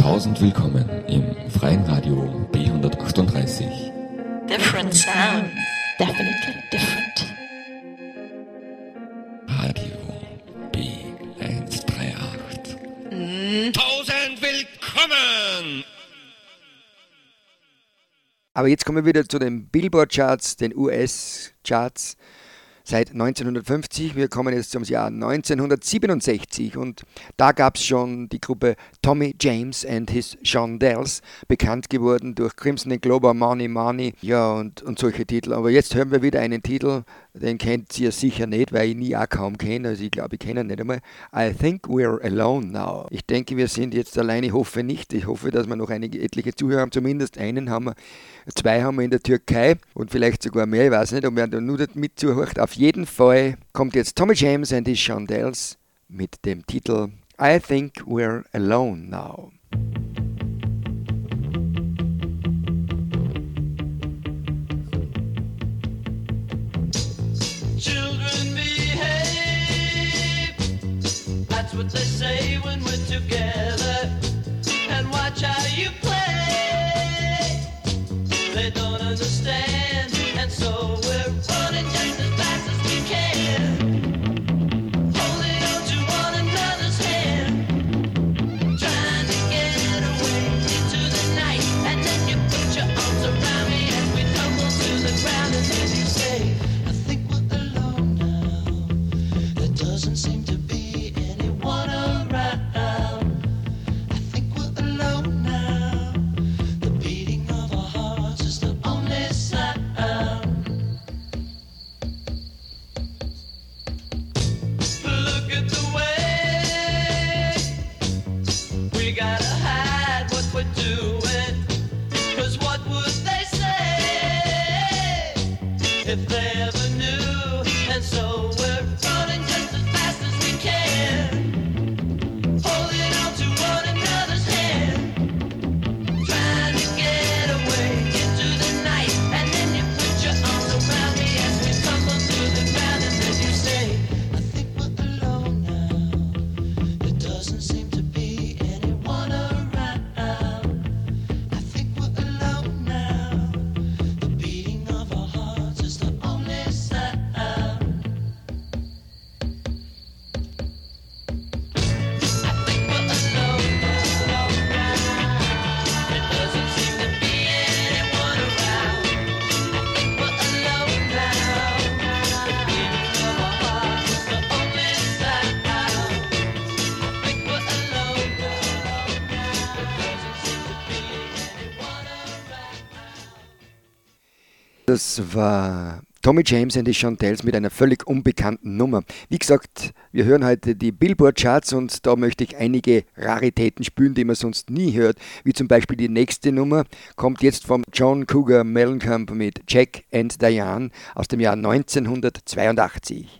Tausend willkommen im freien Radio B138. Different sound. Definitely different. Radio B138. Tausend willkommen! Aber jetzt kommen wir wieder zu den Billboard-Charts, den US-Charts seit 1950. Wir kommen jetzt zum Jahr 1967 und da gab es schon die Gruppe Tommy James and his Shondells, bekannt geworden durch Crimson and Glober, Money Money, ja und, und solche Titel. Aber jetzt hören wir wieder einen Titel, den kennt ihr sicher nicht, weil ich nie auch kaum kenne, also ich glaube, ich kenne ihn nicht einmal. I think we're alone now. Ich denke, wir sind jetzt alleine, ich hoffe nicht. Ich hoffe, dass wir noch einige etliche Zuhörer haben, zumindest einen haben wir, zwei haben wir in der Türkei und vielleicht sogar mehr, ich weiß nicht, ob wer da nur mit zuhört. Auf jeden Fall kommt jetzt Tommy James and his Shondells mit dem Titel I think we're alone now. Children behave. That's what they say when we're together. And watch how you play. War Tommy James and the Chantels mit einer völlig unbekannten Nummer. Wie gesagt, wir hören heute die Billboard-Charts und da möchte ich einige Raritäten spüren, die man sonst nie hört. Wie zum Beispiel die nächste Nummer kommt jetzt vom John Cougar Mellencamp mit Jack and Diane aus dem Jahr 1982.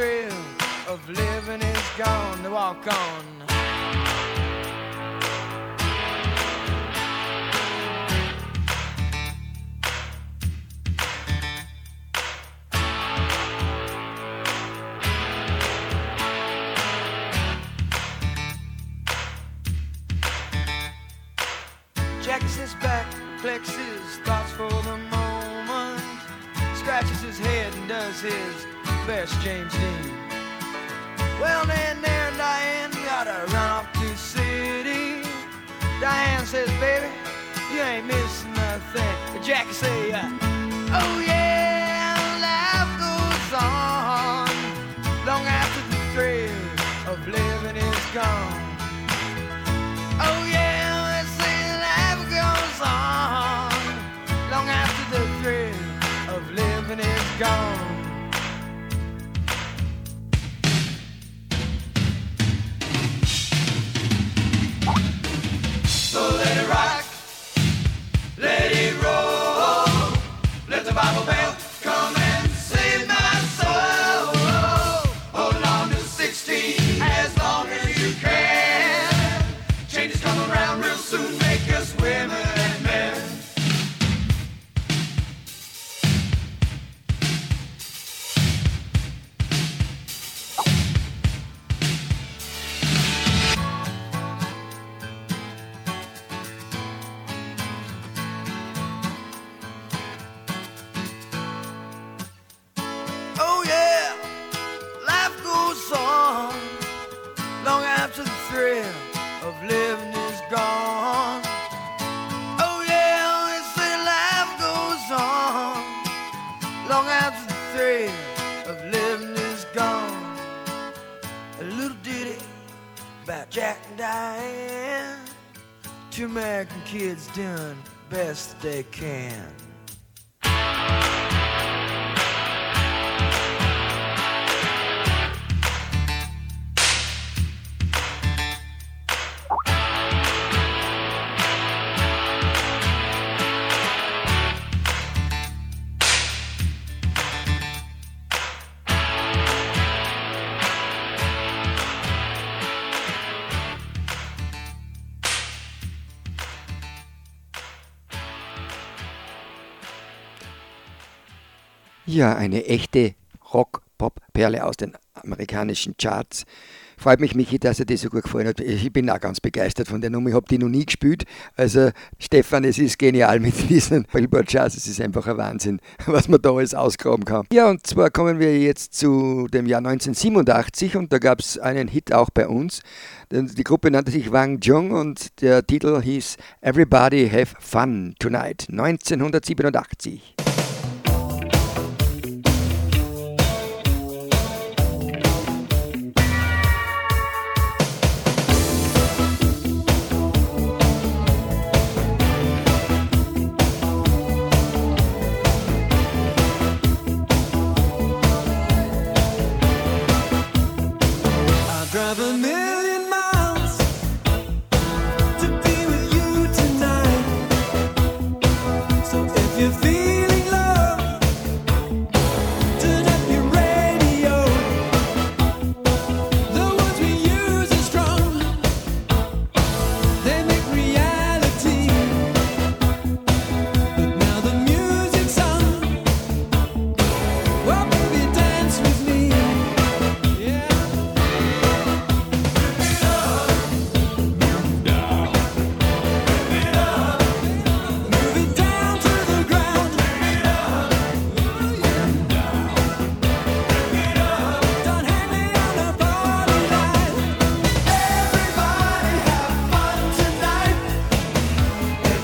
thrill of living is gone They walk on. Jacks his back, flexes thoughts for the moment, scratches his head and does his best James Dean. Well, then there Diane gotta run off to city. Diane says, baby, you ain't missing nothing. But Jackie say, uh, oh yeah, Ja, eine echte Rock-Pop-Perle aus den amerikanischen Charts. Freut mich, Michi, dass er dir so gut gefallen hat. Ich bin auch ganz begeistert von der Nummer. Ich habe die noch nie gespielt. Also, Stefan, es ist genial mit diesen Billboard-Charts. Es ist einfach ein Wahnsinn, was man da alles ausgraben kann. Ja, und zwar kommen wir jetzt zu dem Jahr 1987 und da gab es einen Hit auch bei uns. Die Gruppe nannte sich Wang Jung und der Titel hieß Everybody Have Fun Tonight 1987.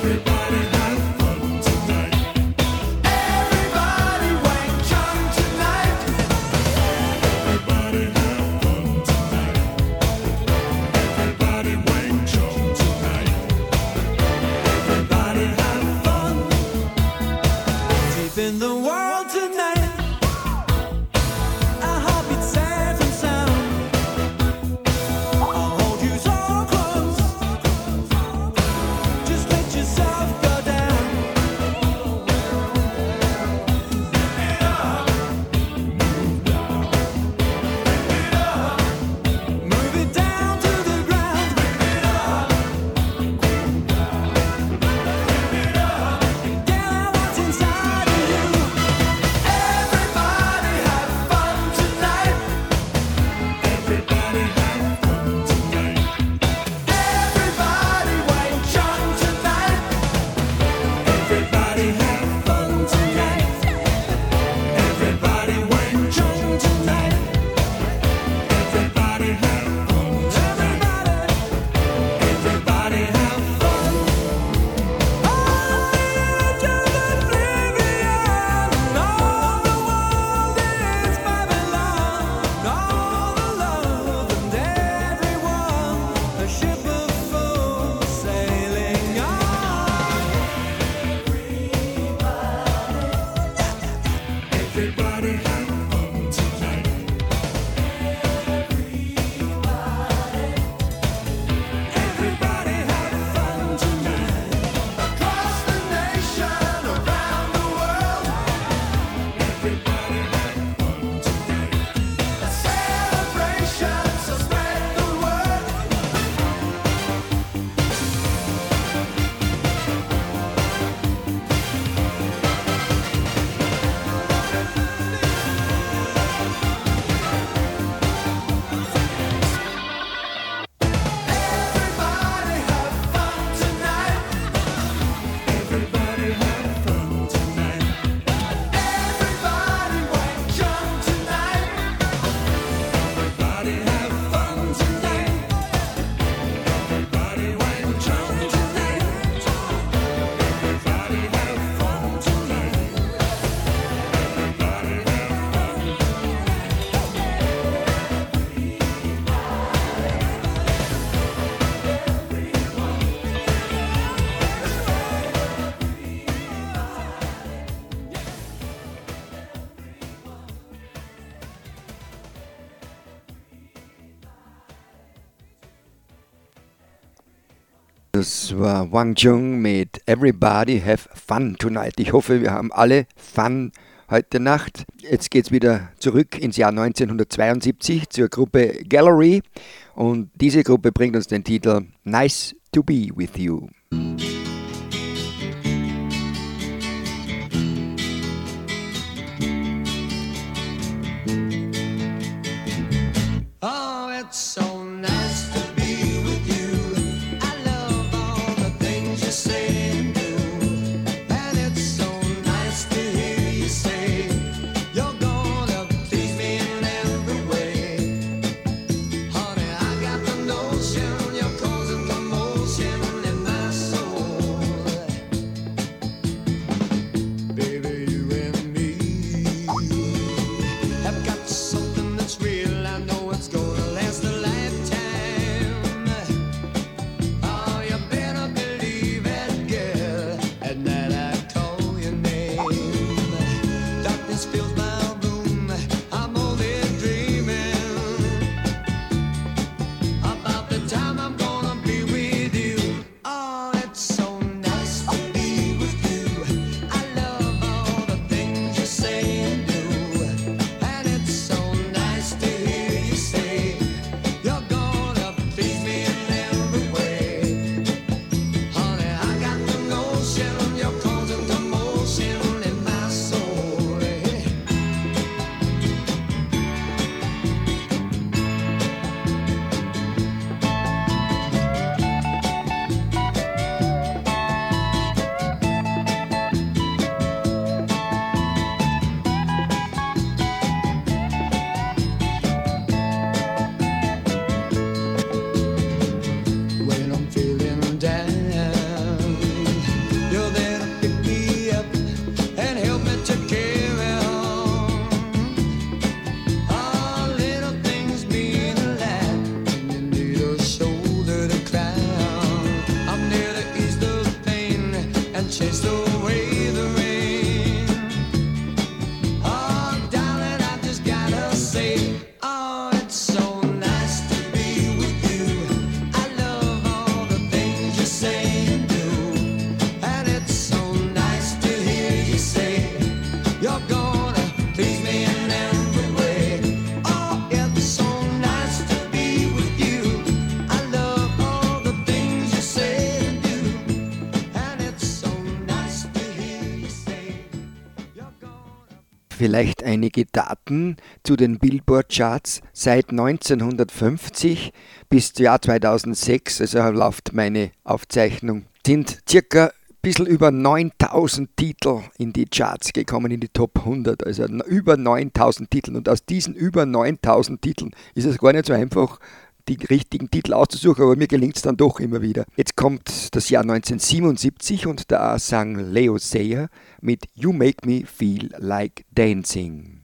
Everybody. Das war Wang Chung mit Everybody Have Fun Tonight. Ich hoffe, wir haben alle Fun heute Nacht. Jetzt geht es wieder zurück ins Jahr 1972 zur Gruppe Gallery und diese Gruppe bringt uns den Titel Nice to Be With You. Oh, it's so vielleicht einige Daten zu den Billboard-Charts seit 1950 bis Jahr 2006, also läuft meine Aufzeichnung, sind circa bisschen über 9000 Titel in die Charts gekommen, in die Top 100. Also über 9000 Titel. Und aus diesen über 9000 Titeln ist es gar nicht so einfach, die richtigen Titel auszusuchen, aber mir gelingt es dann doch immer wieder. Jetzt kommt das Jahr 1977 und da sang Leo Sayer mit You Make Me Feel Like Dancing.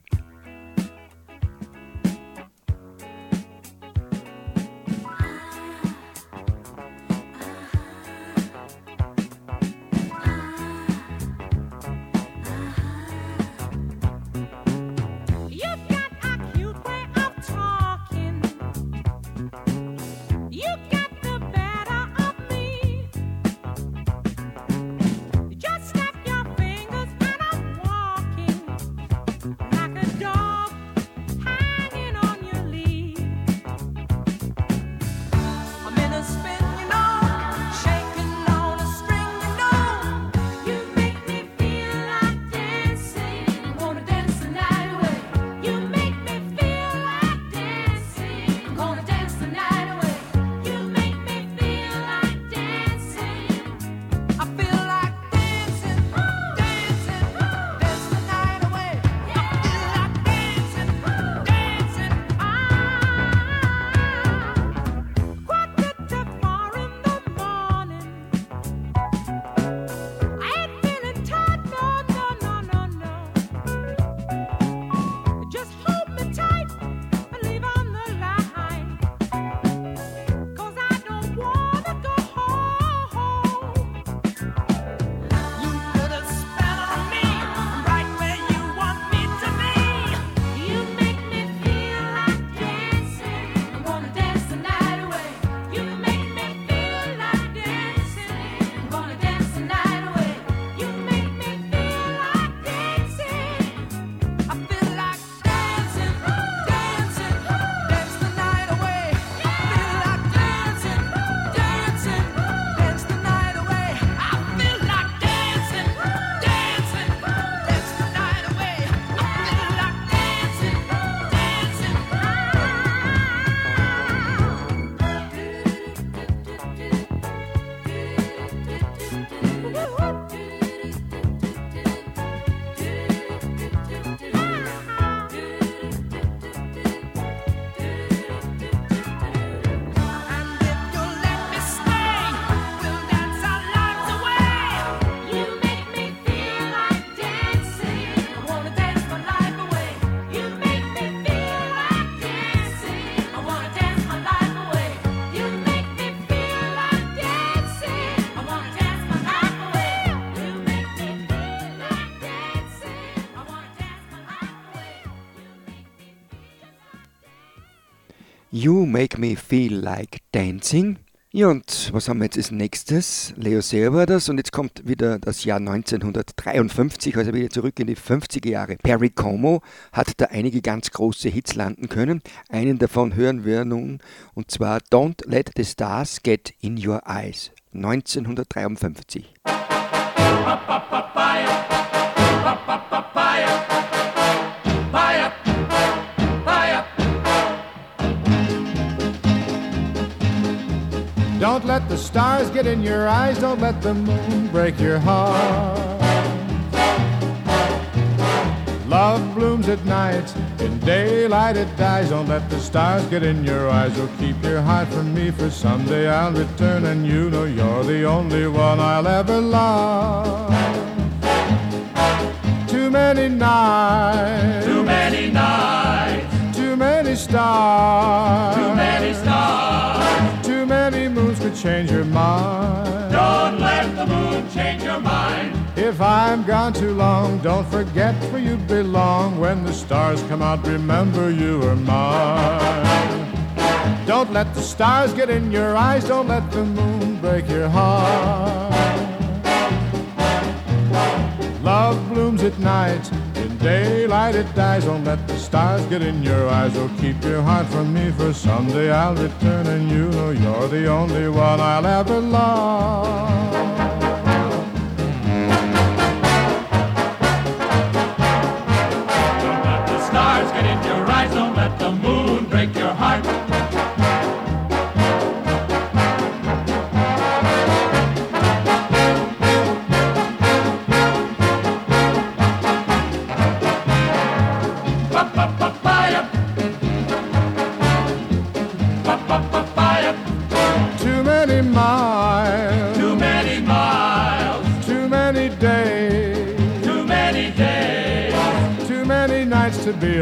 Make Me Feel Like Dancing. Ja, und was haben wir jetzt als nächstes? Leo Sayer das und jetzt kommt wieder das Jahr 1953, also wieder zurück in die 50er Jahre. Perry Como hat da einige ganz große Hits landen können. Einen davon hören wir nun und zwar Don't Let the Stars Get in Your Eyes 1953. Don't let the stars get in your eyes, don't let the moon break your heart. Love blooms at night, in daylight it dies. Don't let the stars get in your eyes, or keep your heart from me. For someday I'll return, and you know you're the only one I'll ever love. Too many nights, Too many nights, too many stars, too many stars. Too many moons could change your mind. Don't let the moon change your mind. If I'm gone too long, don't forget where you belong. When the stars come out, remember you are mine. Don't let the stars get in your eyes, don't let the moon break your heart. Love blooms at night, daylight it dies. Don't let the stars get in your eyes, or keep your heart from me. For someday I'll return, and you know you're the only one I'll ever love. Don't let the stars get in your eyes. Don't let the moon break your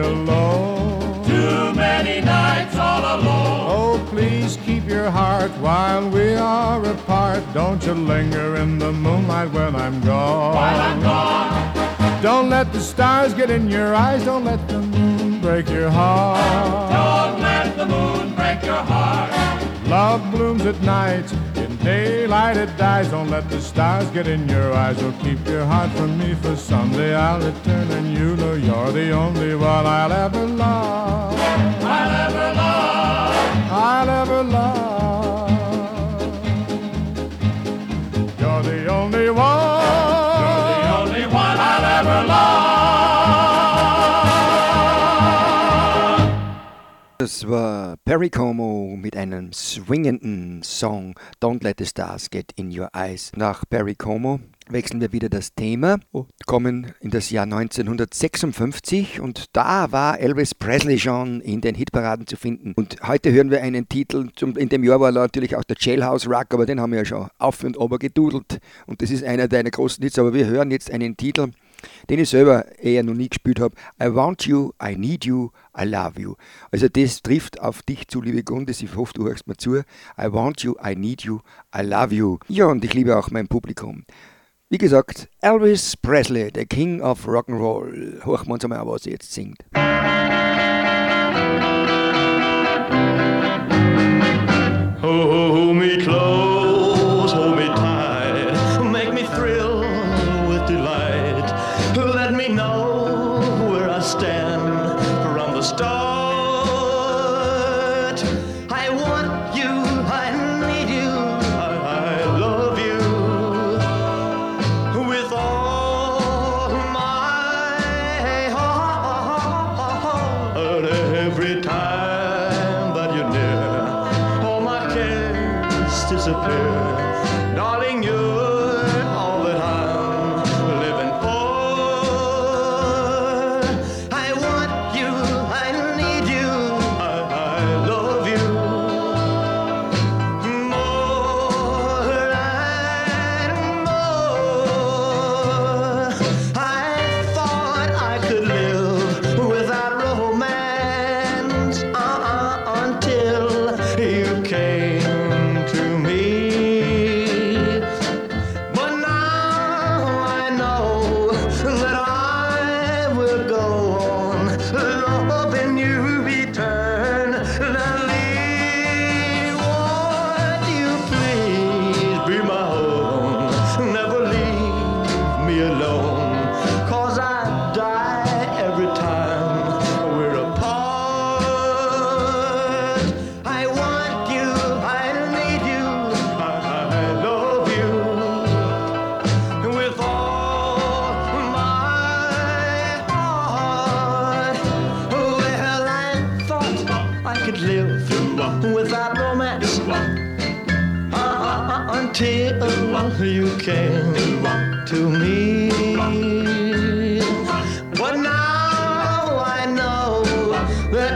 alone. too many nights all alone. Oh, please keep your heart while we are apart. Don't you linger in the moonlight when I'm gone. While I'm gone, Don't let the stars get in your eyes. Don't let the moon break your heart. don't let the moon break your heart. Love blooms at night. Daylight it dies. Don't let the stars get in your eyes. Or keep your heart from me. For someday I'll return and you know you're the only one I'll ever love. I'll ever love. I'll ever love. You're the only one. Das war Perry Como mit einem swingenden Song Don't Let the Stars Get in Your Eyes. Nach Perry Como wechseln wir wieder das Thema und kommen in das Jahr 1956 und da war Elvis Presley schon in den Hitparaden zu finden. Und heute hören wir einen Titel, in dem Jahr war natürlich auch der Jailhouse Rock, aber den haben wir ja schon auf und ober gedudelt und das ist einer deiner großen Hits, aber wir hören jetzt einen Titel, den ich selber eher noch nie gespielt habe. I want you, I need you, I love you. Also das trifft auf dich zu, liebe Gundes. Ich hoffe, du hörst mir zu. I want you, I need you, I love you. Ja, und ich liebe auch mein Publikum. Wie gesagt, Elvis Presley, the King of Rock'n'Roll. Hören wir uns einmal an, was er jetzt singt. Hold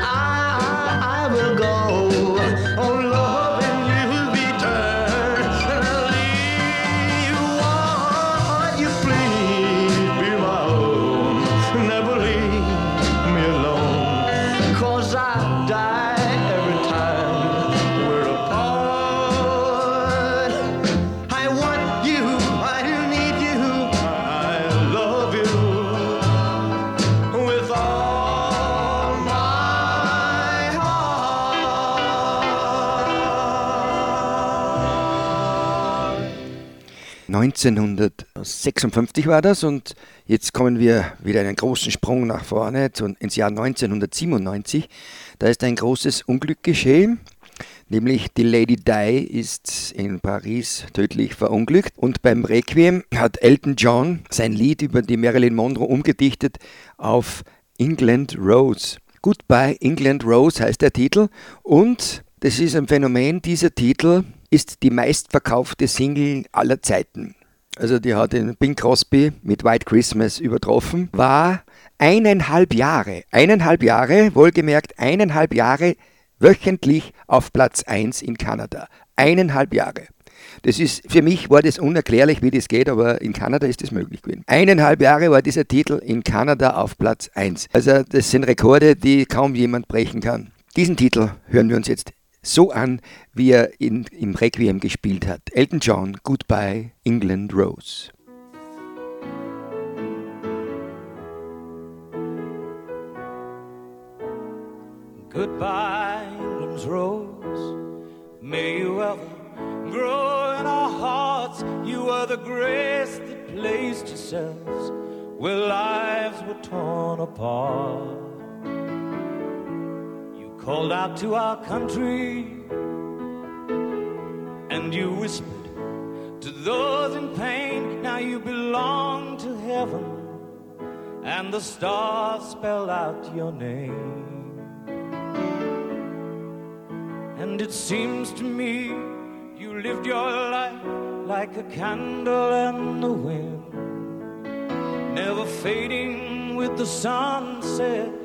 I, 1956 war das und jetzt kommen wir wieder einen großen Sprung nach vorne ins Jahr 1997. Da ist ein großes Unglück geschehen, nämlich die Lady Di ist in Paris tödlich verunglückt und beim Requiem hat Elton John sein Lied über die Marilyn Monroe umgedichtet auf England Rose. Goodbye England Rose heißt der Titel und das ist ein Phänomen, dieser Titel ist die meistverkaufte Single aller Zeiten. Also die hat den Bing Crosby mit White Christmas übertroffen, war eineinhalb Jahre, eineinhalb Jahre, wohlgemerkt eineinhalb Jahre wöchentlich auf Platz 1 in Kanada. Eineinhalb Jahre. Das ist, für mich war das unerklärlich, wie das geht, aber in Kanada ist das möglich gewesen. Eineinhalb Jahre war dieser Titel in Kanada auf Platz 1. Also das sind Rekorde, die kaum jemand brechen kann. Diesen Titel hören wir uns jetzt so an, wie er in, im Requiem gespielt hat. Elton John, Goodbye, England Rose. Goodbye, England's rose. May you ever grow in our hearts. You are the grace that placed yourselves where lives were torn apart. Called out to our country and you whispered to those in pain. Now you belong to heaven, and the stars spell out your name. And it seems to me you lived your life like a candle in the wind, never fading with the sunset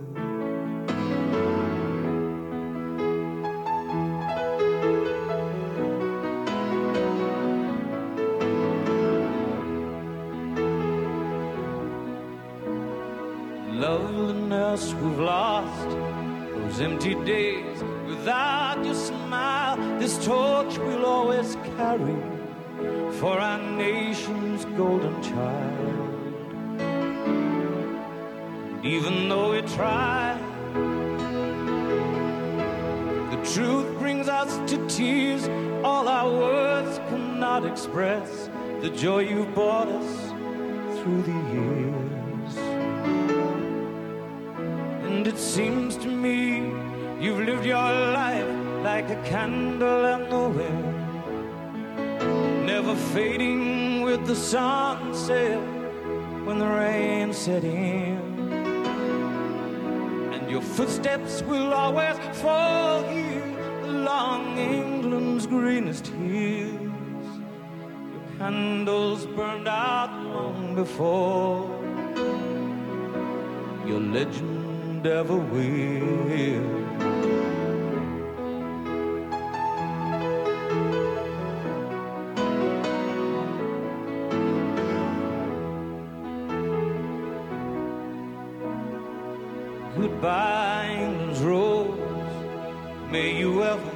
Loveliness we've lost, those empty days without your smile. This torch we'll always carry for our nation's golden child. Even though we try, the truth brings us to tears. All our words cannot express the joy you've brought us through the years. Seems to me you've lived your life like a candle in the wind, never fading with the sunset when the rain set in. And your footsteps will always fall here along England's greenest hills. Your candles burned out long before your legend ever will. Goodbye, England's rose. May you ever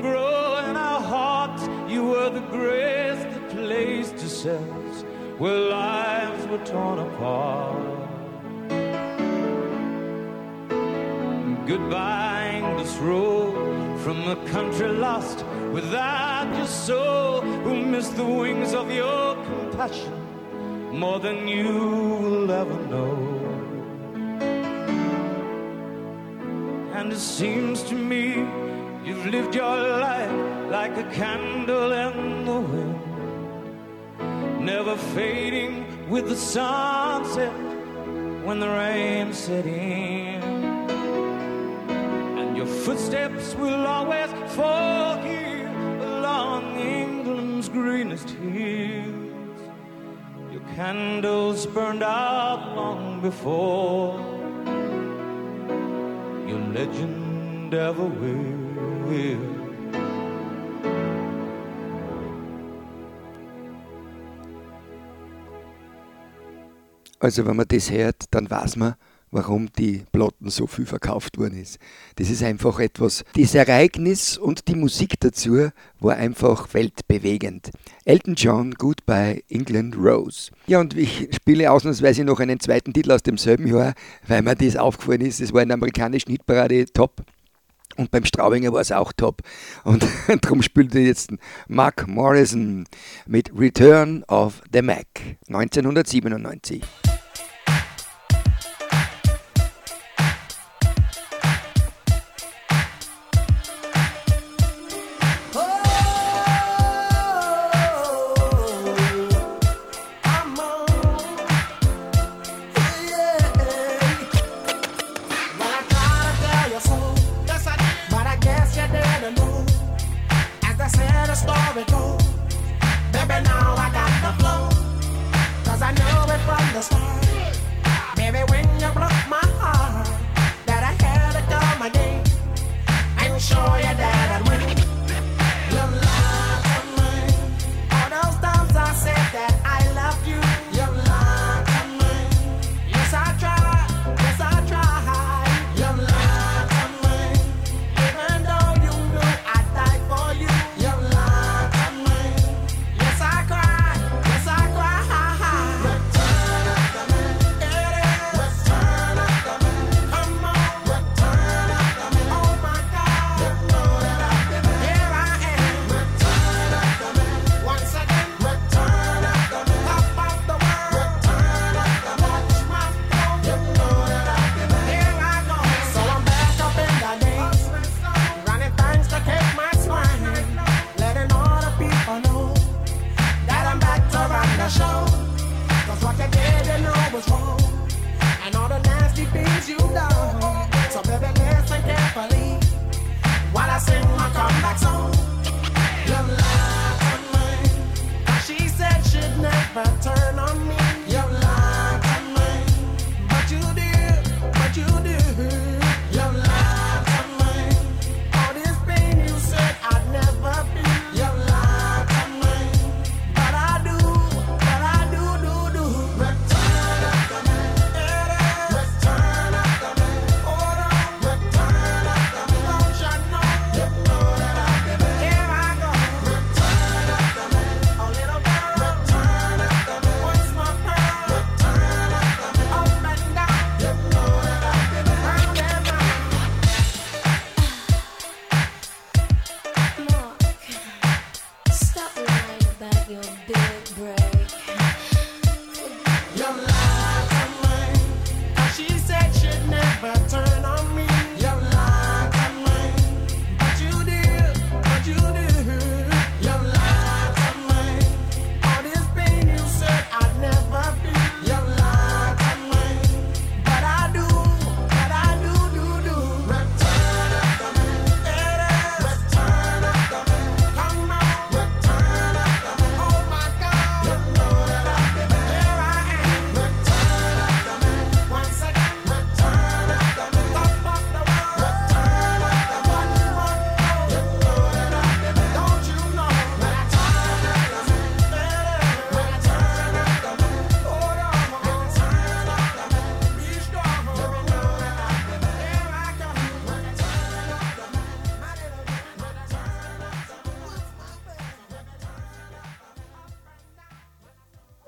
grow in our hearts. You were the grace that placed yourselves where lives were torn apart. Goodbye, this road from a country lost without your soul, who missed the wings of your compassion more than you will ever know. And it seems to me you've lived your life like a candle in the wind, never fading with the sunset when the rain set in footsteps will always fall here along England's greenest hills. Your candles burned out long before your legend ever will. Also wenn man das hört, dann weiß man, warum die Platten so viel verkauft worden ist. Das ist einfach etwas, das Ereignis und die Musik dazu war einfach weltbewegend. Elton John, Goodbye England Rose. Ja, und ich spiele ausnahmsweise noch einen zweiten Titel aus demselben Jahr, weil mir das aufgefallen ist. Das war in der amerikanischen Hitparade top. Und beim Straubinger war es auch top. Und darum spielte jetzt Mark Morrison mit Return of the Mac 1997. my turn.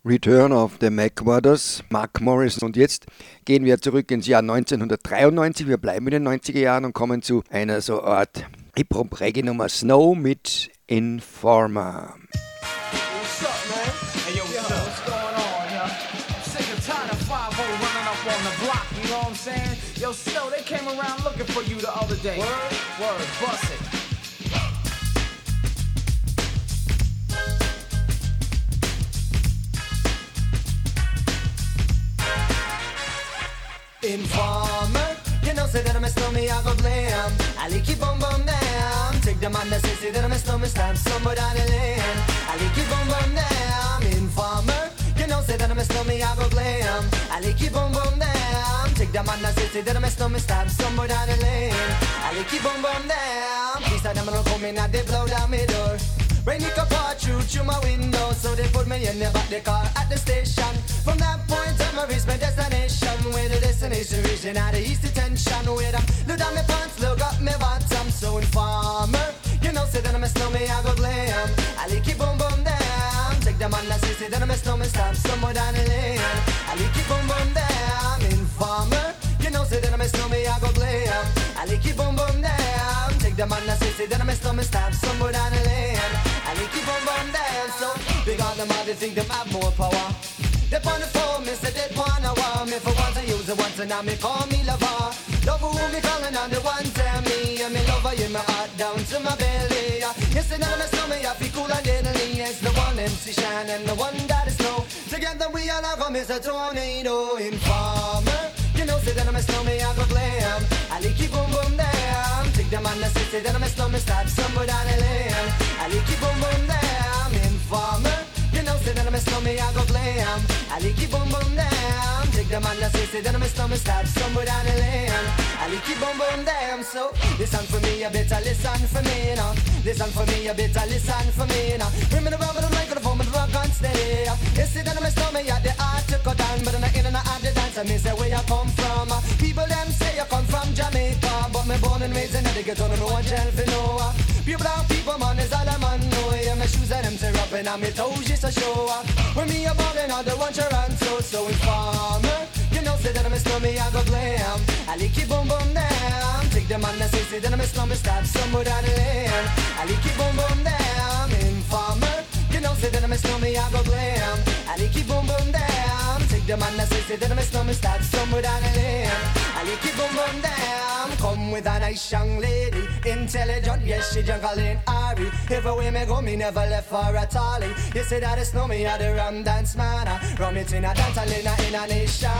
Return of the MacWaters, Mark Morrison. Und jetzt gehen wir zurück ins Jahr 1993. Wir bleiben in den 90er Jahren und kommen zu einer so Art hip hop nummer Snow mit Informer. Yo, Snow, they came around looking for you the other day. Word, word, bust Informer, you know say that I'm a stormy I go glam. I like it boom boom down. Take the man that says say that I'm a snowman, stamp somewhere down the lane. I like it boom boom down. Informer, you know say that I'm a stormy I go glam. I like it boom boom down. Take the man that says say that I'm a snowman, stamp somewhere down the lane. I like it boom boom down. He said them I don't come in, I they blow down my door. Rain it could pour through through my window, so they put me in the back the car at the station. From that point on, I reached my destination. Where the destination region at the east detention. Where I look down my pants, look up my bottom. So informer, you know, say that I'm a snowman, I go glam. I like it boom boom down. Take the man that say, say that I'm a snowman, stop somewhere down the lane. I like it boom boom down. Informer, you know, say that I'm a snowman, I go glam. I like it boom boom down. Take the man that say, say that I'm a snowman, stop somewhere down the lane. Like it boom boom down. So big on them, all they think them have more power. They on the phone, me say they wanna want me for once I use it once and now me call me lover. Love who me calling on the one tell me and me lover in my heart down to my belly. Yes, and I'm a snowman, I feel cool and deadly. It's the one MC Shine and the one that is snow. Together we all come as a tornado informer. You know, say that I'm a snowman, I go glam. I like it boom boom Zamanla ses eden ama slow me stop Somewhere down the lane I keep on going I'm in I'm a snowman, I go glam. I like it boom boom down. Take the man that say, say that I'm a snowman, start somewhere down the lane. I like it boom boom down. So listen for me, you better listen for me now. Listen for me, you better listen for me now. Bring me the rubber, the microphone, and rock on steady. You that I'm a snowman, yeah, the art to cut down, but I'm not in and out the dance. I say where you come from. People them say you come from Jamaica, but me born and raised in the ghetto, no one tell for no. Pure brown people, man, is all I'm on. Yeah, my shoes and them tear up and on me toes just a show. When me a ballin' on the one Toronto, so informer. You know, say that I'm a snowman, I go glam. I like it boom boom down. Take the that say, say that I'm a snowman, stop somewhere down the lane. I like it boom boom down. Informer. You know, say that I'm a snowman, I go glam. I like it boom boom down. Take the that say, say that I'm a snowman, start somewhere down the lane. I like it boom boom. Come with a nice young lady, intelligent, yes she jungle in Ari. Everywhere me go, me never left for a tally. You say that it's know me at the rum dance man. Rum it in a dance, in a in a nation.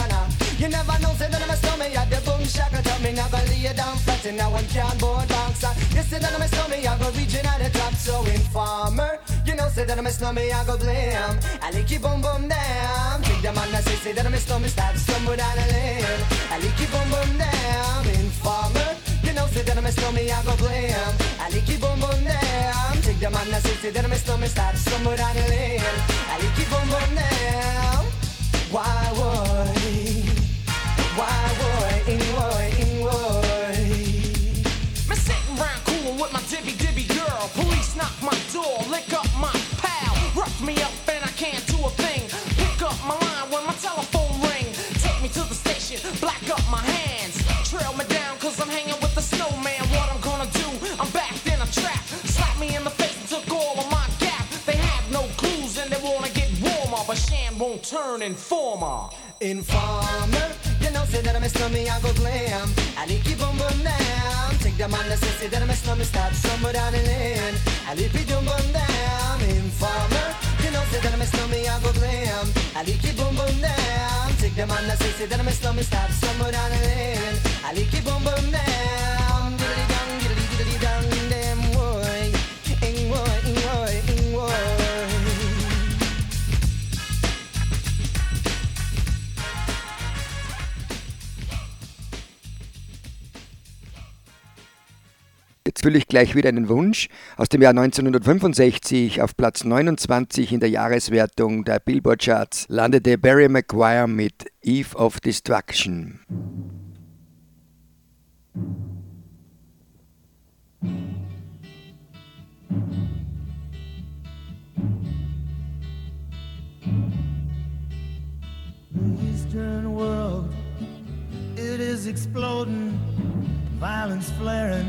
You never know, say that I'm a snowman, at the boom shaka. Tell me never lay you down flat and a one can board box. You say that I'm a snowman, I go region at the top, so informer. You know, say that I'm a snowman, I go blam. I like it boom boom down. Take the that say, say that I'm a snowman, stop somewhere down the lane. I like it boom boom down. Informer. You know, that I'm a snowman, I go. I like it boom boom. Take the man that say, say that I'm a snowman, stop somewhere down the lane. I like it boom boom turn informer. Informer, you know, say that I'm a snowman, I go glam. I like it boom boom down. Take the man that say, that I'm a snowman, stop somewhere down the lane. I like it boom boom down. Informer, you know, say that I'm a snowman, I go glam. I like it boom boom down. Take the man that say, that I'm a snowman, stop somewhere down the lane. I like it boom boom down. Jetzt fülle ich gleich wieder einen Wunsch. Aus dem Jahr 1965 auf Platz 29 in der Jahreswertung der Billboard Charts landete Barry McGuire mit Eve of Destruction. Eastern world, it is exploding, violence flaring,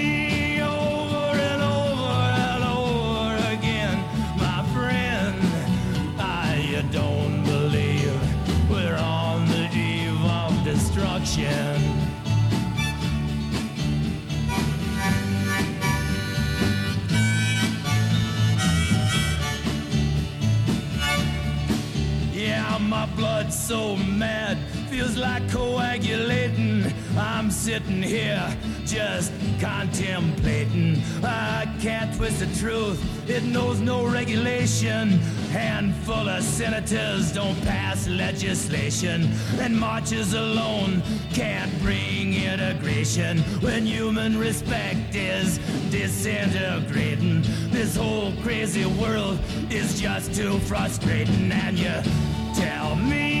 destruction. Yeah, my blood's so mad, feels like coagulating. I'm sitting here just contemplating. I can't twist the truth, it knows no regulation. Handful of senators don't pass legislation, and marches alone can't bring integration when human respect is disintegrating. This whole crazy world is just too frustrating, and you tell me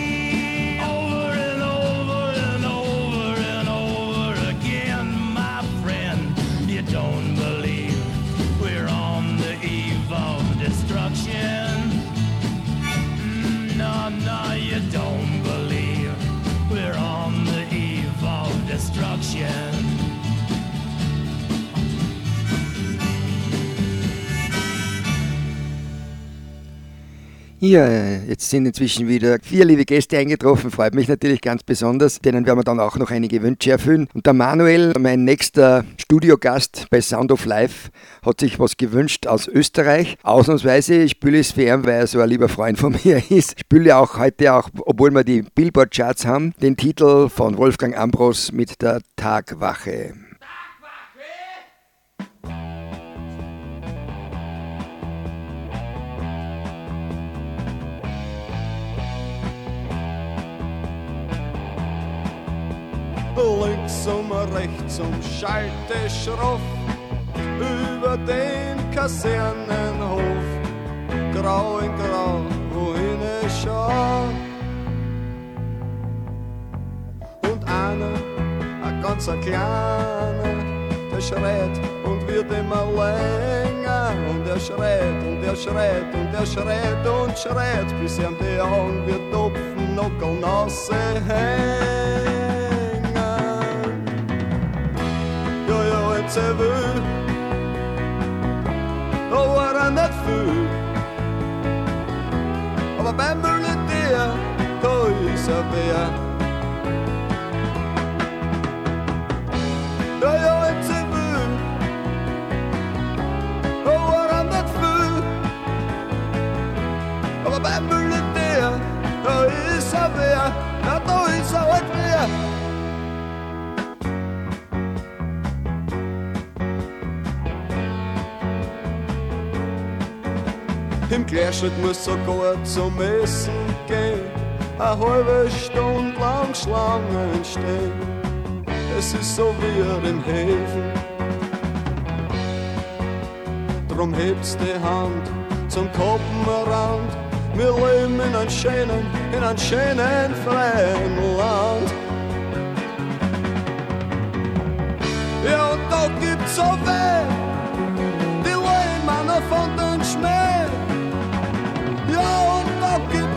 Ja, jetzt sind inzwischen wieder vier liebe Gäste eingetroffen, freut mich natürlich ganz besonders. Denen werden wir dann auch noch einige Wünsche erfüllen. Und der Manuel, mein nächster Studiogast bei Sound of Life, hat sich was gewünscht aus Österreich. Ausnahmsweise, ich spiele es für ihn, weil er so ein lieber Freund von mir ist. Ich spiele auch heute auch, obwohl wir die Billboard-Charts haben, den Titel von Wolfgang Ambros mit der Tagwache. Links um rechts um schalte schroff über den Kasernenhof, grau in grau, wohin ich schau. Und einer, ein ganz ein kleiner, der schreit und wird immer länger. Und er schreit und er schreit und er schreit und schreit, bis ihm die Augen wie Topfen, Nockelnasse hängen. once. Oh, what I'm not fool. Og hvad man ville der, tøj så være. Oh, what I'm not fool. Og hvad man Querschnitt muss sogar zum Essen gehen, eine halbe Stunde lang Schlangen stehen. Es ist so wie im Häfen. Drum hebt's die Hand zum Koppenrand. Wir leben in einem schönen, in einem schönen freien Land. Ja, und da gibt's so weh, die Lehmann von den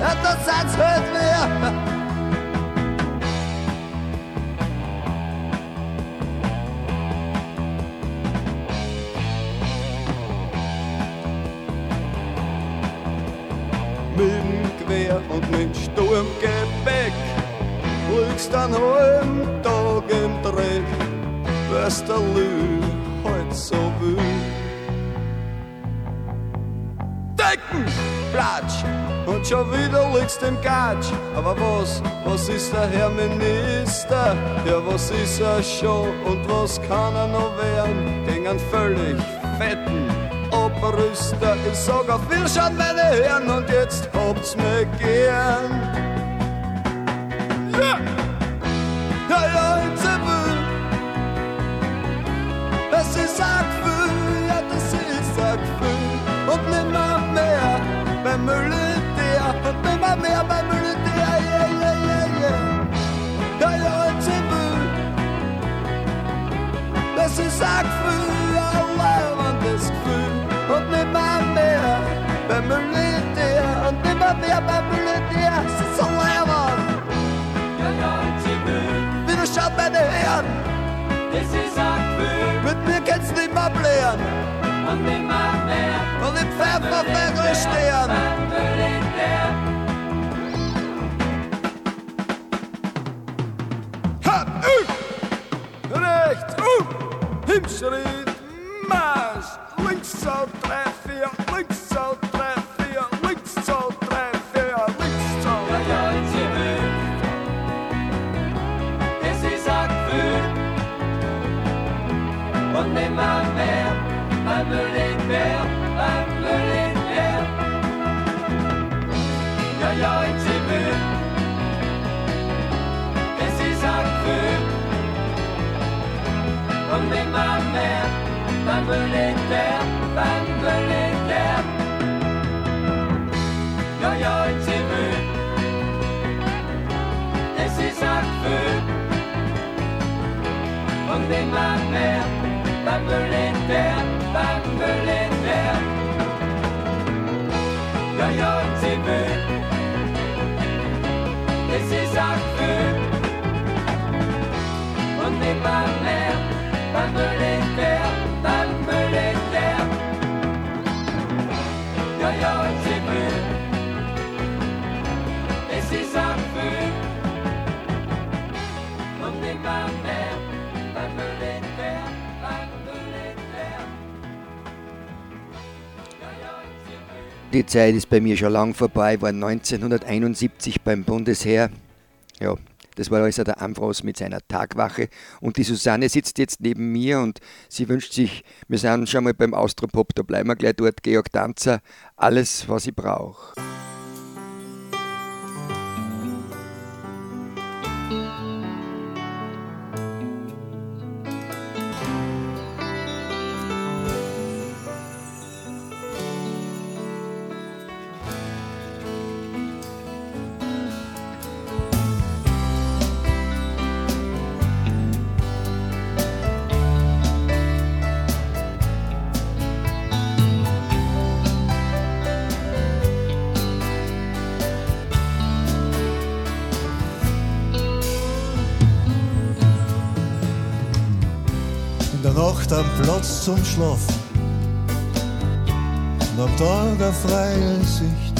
Ja, da sind's halt wer. mit dem Gewehr und mit Sturmgepäck liegst einen halben Tag im Dreck, was der Lü heut so will. Decken, Platsch und schon wieder liegst im Gatsch. Aber was, was ist der Herr Minister? Ja, was ist er schon und was kann er noch werden gegen einen völlig fetten Obrüster. Ich sag auf Wiederschauen, meine Herren, und jetzt habt's mir gern. Und On est fait pour faire un Stéan. Hat Recht, rechts up, himself, maas, links zou treffen. Ungdom ma mère, bambeléter, bambeléter. Jag gör till bud, det är sagt bud. Ungdom ma mère, bambeléter. Die Zeit ist bei mir schon lang vorbei, war 1971 beim Bundesheer. Ja, das war also der Ambros mit seiner Tagwache. Und die Susanne sitzt jetzt neben mir und sie wünscht sich, wir sind schon mal beim Austropop, da bleiben wir gleich dort, Georg Danzer, alles, was ich brauche. Nacht am Platz zum Schlafen und am Tag eine freie Sicht.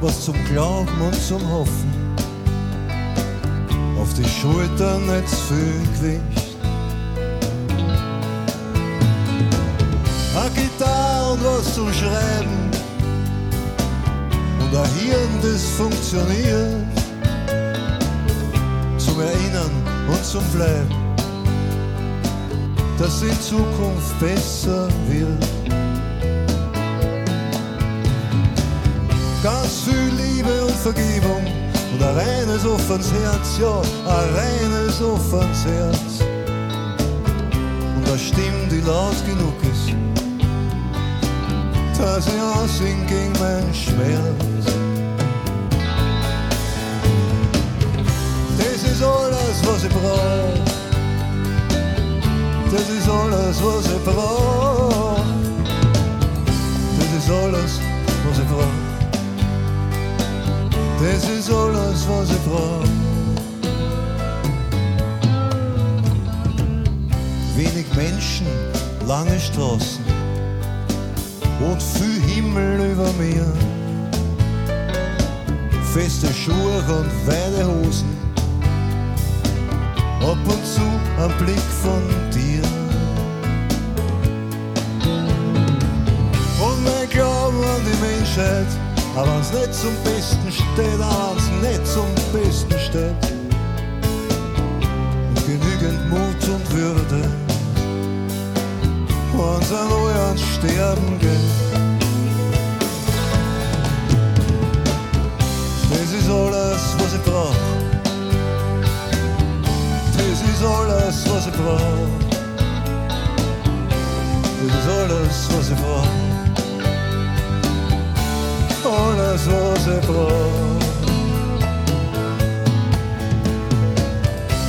Was zum Glauben und zum Hoffen, auf die Schultern nicht zu viel Gewicht. Eine Gitarre und was zum Schreiben und ein Hirn, das funktioniert. Zum Erinnern und zum Bleiben dass in Zukunft besser wird. Ganz viel Liebe und Vergebung und ein reines offenes Herz, ja, ein reines offenes Herz. Und eine Stimme, die laut genug ist, dass ich aussing gegen mein Schmerz. Das ist alles, was ich brauche das ist alles, was ich brauch. Das ist alles, was ich brauch. Das ist alles, was ich brauch. Wenig Menschen, lange Straßen und viel Himmel über mir. Feste Schuhe und weite Hosen. Ab und zu ein Blick von dir. Und mein Glauben an die Menschheit, aber wenn's nicht zum Besten steht, aber wenn's nicht zum Besten steht, und genügend Mut und Würde, wenn's einmal ans Sterben geht. Das ist alles, was ich brauch. Isolas was ik wel. Dus alles was ik wel. Alles was ik wel.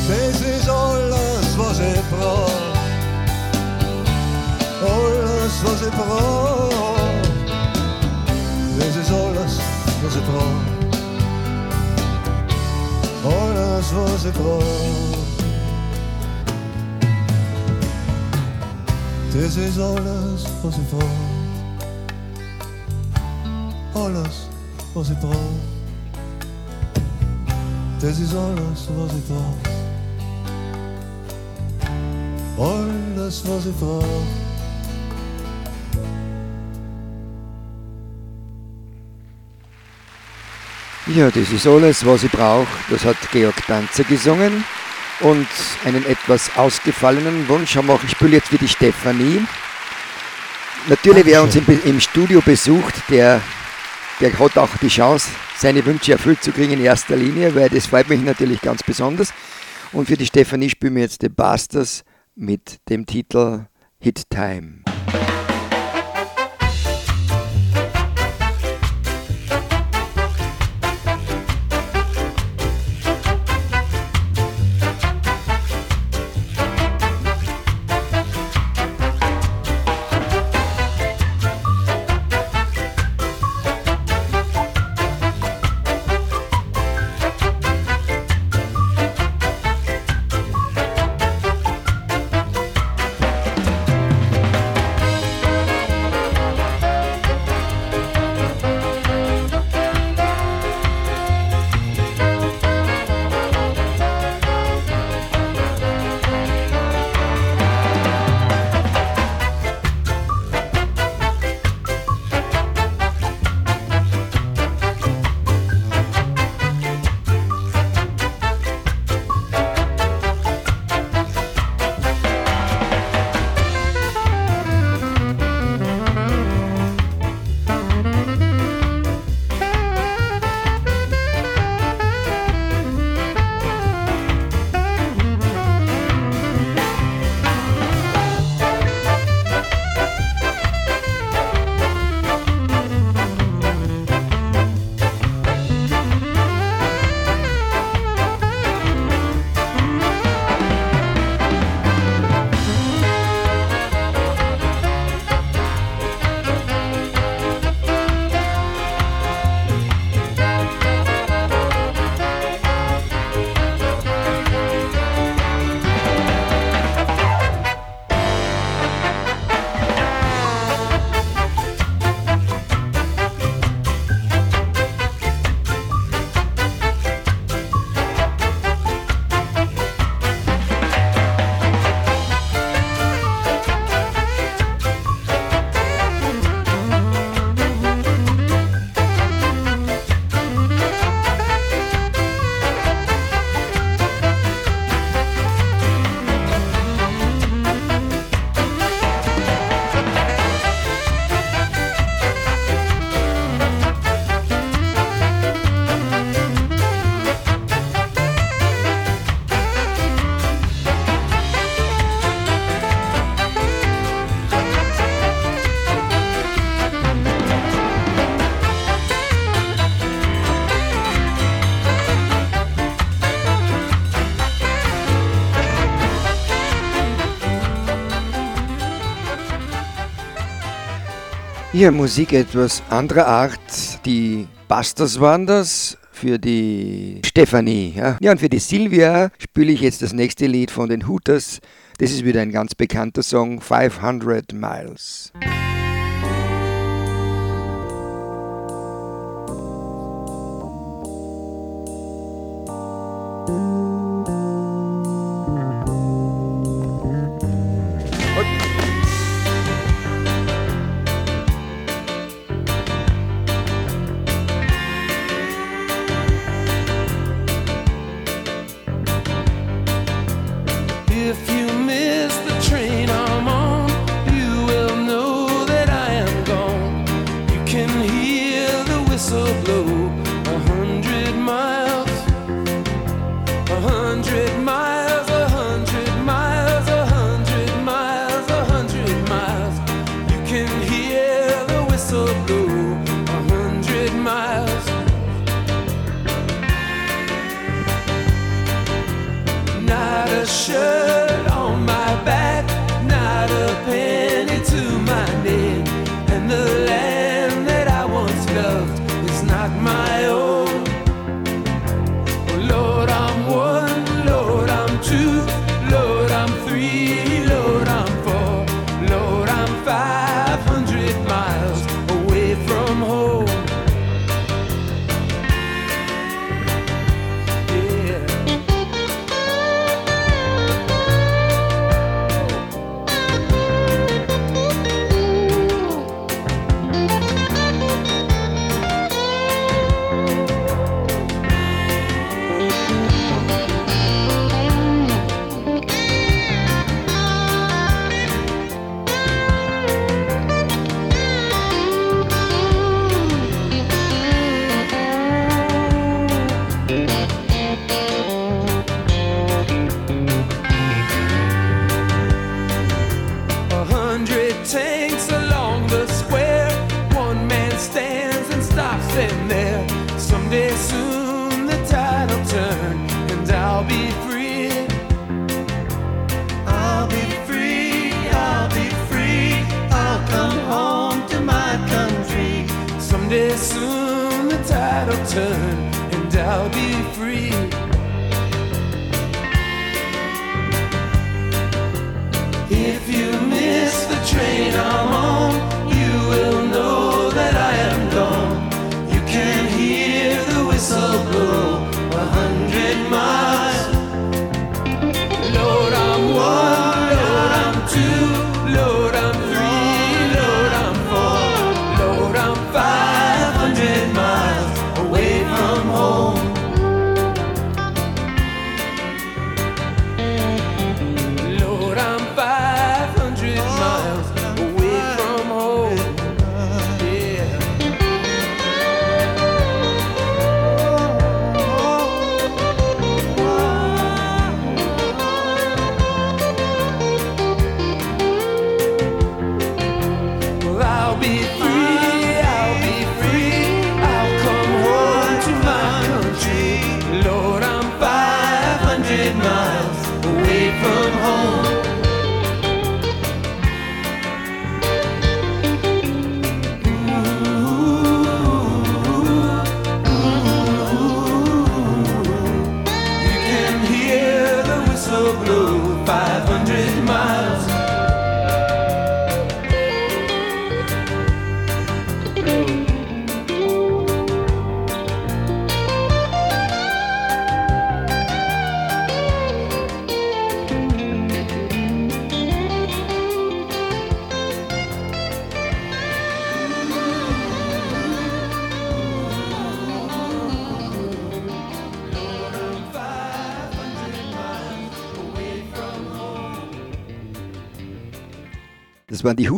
Desde alles was ik wel. Alles was ik wel. Desde alles was ik wel. Alles was ik wel. Das ist alles, was ich brauch. Alles, was ich brauch. Das ist alles, was ich brauch. Alles, was ich brauch. Ja, das ist alles, was ich brauche. Das hat Georg Danzer gesungen. Und einen etwas ausgefallenen Wunsch haben wir auch, ich spiele jetzt wie die Stefanie. Natürlich, wer uns im, im Studio besucht, der, der hat auch die Chance, seine Wünsche erfüllt zu kriegen in erster Linie, weil das freut mich natürlich ganz besonders. Und für die Stefanie spielen wir jetzt The Bastards mit dem Titel Hit Time. Hier Musik etwas anderer Art. Die Bastas waren das für die Stefanie. Ja. ja, und für die Silvia spiele ich jetzt das nächste Lied von den Hooters. Das ist wieder ein ganz bekannter Song, 500 Miles.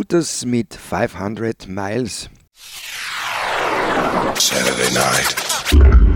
Scooters mit 500 Miles. Saturday night.